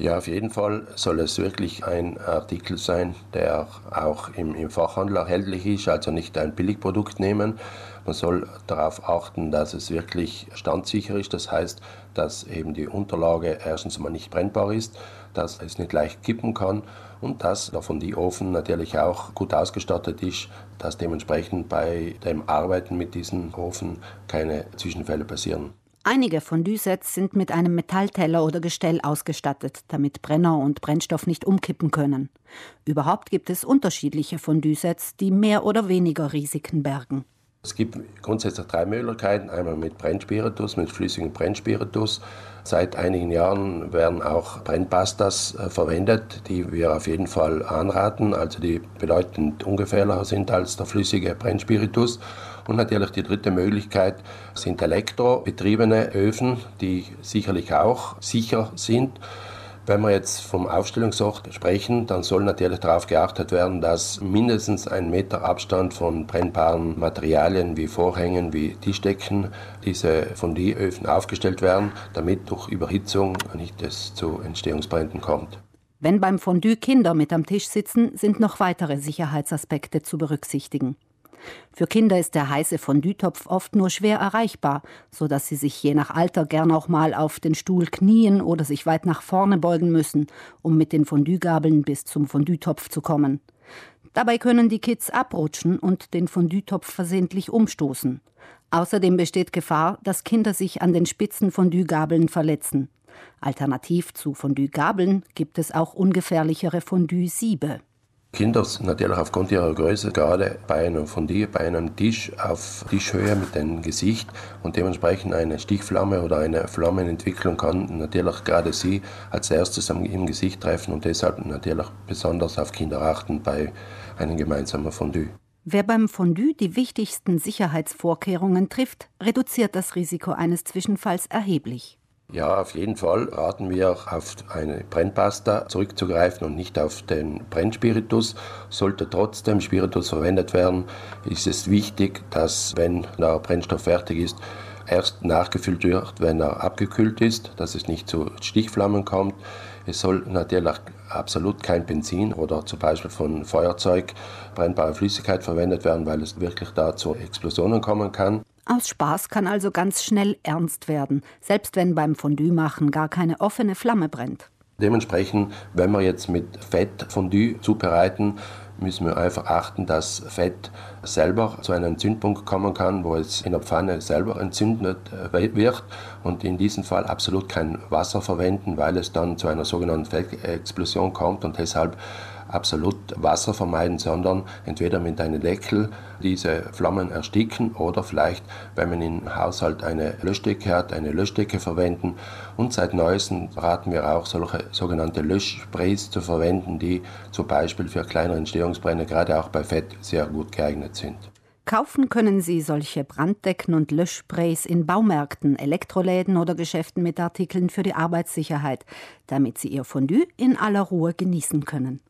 Ja, auf jeden Fall soll es wirklich ein Artikel sein, der auch im, im Fachhandel erhältlich ist, also nicht ein Billigprodukt nehmen. Man soll darauf achten, dass es wirklich standsicher ist. Das heißt, dass eben die Unterlage erstens mal nicht brennbar ist, dass es nicht leicht kippen kann und dass der Fondue-Ofen natürlich auch gut ausgestattet ist, dass dementsprechend bei dem Arbeiten mit diesem Ofen keine Zwischenfälle passieren. Einige Fondue-Sets sind mit einem Metallteller oder Gestell ausgestattet, damit Brenner und Brennstoff nicht umkippen können. Überhaupt gibt es unterschiedliche Fondue-Sets, die mehr oder weniger Risiken bergen. Es gibt grundsätzlich drei Möglichkeiten. Einmal mit Brennspiritus, mit flüssigem Brennspiritus. Seit einigen Jahren werden auch Brennpastas äh, verwendet, die wir auf jeden Fall anraten, also die bedeutend ungefährlicher sind als der flüssige Brennspiritus. Und natürlich die dritte Möglichkeit sind elektrobetriebene Öfen, die sicherlich auch sicher sind. Wenn wir jetzt vom Aufstellungsort sprechen, dann soll natürlich darauf geachtet werden, dass mindestens ein Meter Abstand von brennbaren Materialien wie Vorhängen, wie Tischdecken, diese von die Öfen aufgestellt werden, damit durch Überhitzung nicht es zu Entstehungsbränden kommt. Wenn beim Fondue Kinder mit am Tisch sitzen, sind noch weitere Sicherheitsaspekte zu berücksichtigen. Für Kinder ist der heiße Fondue-Topf oft nur schwer erreichbar, so dass sie sich je nach Alter gern auch mal auf den Stuhl knien oder sich weit nach vorne beugen müssen, um mit den Fondue-Gabeln bis zum Fondue-Topf zu kommen. Dabei können die Kids abrutschen und den Fondue-Topf versehentlich umstoßen. Außerdem besteht Gefahr, dass Kinder sich an den spitzen Fondue-Gabeln verletzen. Alternativ zu Fondue-Gabeln gibt es auch ungefährlichere Fondue-Siebe. Kinder natürlich aufgrund ihrer Größe gerade bei einem von dir, bei einem Tisch auf Tischhöhe mit dem Gesicht und dementsprechend eine Stichflamme oder eine Flammenentwicklung kann natürlich gerade sie als erstes im Gesicht treffen und deshalb natürlich besonders auf Kinder achten bei einem gemeinsamen Fondue. Wer beim Fondue die wichtigsten Sicherheitsvorkehrungen trifft, reduziert das Risiko eines Zwischenfalls erheblich. Ja, auf jeden Fall raten wir auf eine Brennpasta zurückzugreifen und nicht auf den Brennspiritus. Sollte trotzdem Spiritus verwendet werden, ist es wichtig, dass, wenn der Brennstoff fertig ist, erst nachgefüllt wird, wenn er abgekühlt ist, dass es nicht zu Stichflammen kommt. Es soll natürlich absolut kein Benzin oder zum Beispiel von Feuerzeug brennbare Flüssigkeit verwendet werden, weil es wirklich da zu Explosionen kommen kann. Aus Spaß kann also ganz schnell ernst werden, selbst wenn beim Fondue-Machen gar keine offene Flamme brennt. Dementsprechend, wenn wir jetzt mit Fett Fondue zubereiten, müssen wir einfach achten, dass Fett selber zu einem Entzündpunkt kommen kann, wo es in der Pfanne selber entzündet äh, wird und in diesem Fall absolut kein Wasser verwenden, weil es dann zu einer sogenannten Fettexplosion kommt und deshalb absolut Wasser vermeiden, sondern entweder mit einem Deckel diese Flammen ersticken oder vielleicht, wenn man im Haushalt eine Löschdecke hat, eine Löschdecke verwenden. Und seit neuestem raten wir auch, solche sogenannte Löschsprays zu verwenden, die zum Beispiel für kleinere Entstehungsbrände, gerade auch bei Fett, sehr gut geeignet sind. Kaufen können Sie solche Branddecken und Löschsprays in Baumärkten, Elektroläden oder Geschäften mit Artikeln für die Arbeitssicherheit, damit Sie Ihr Fondue in aller Ruhe genießen können.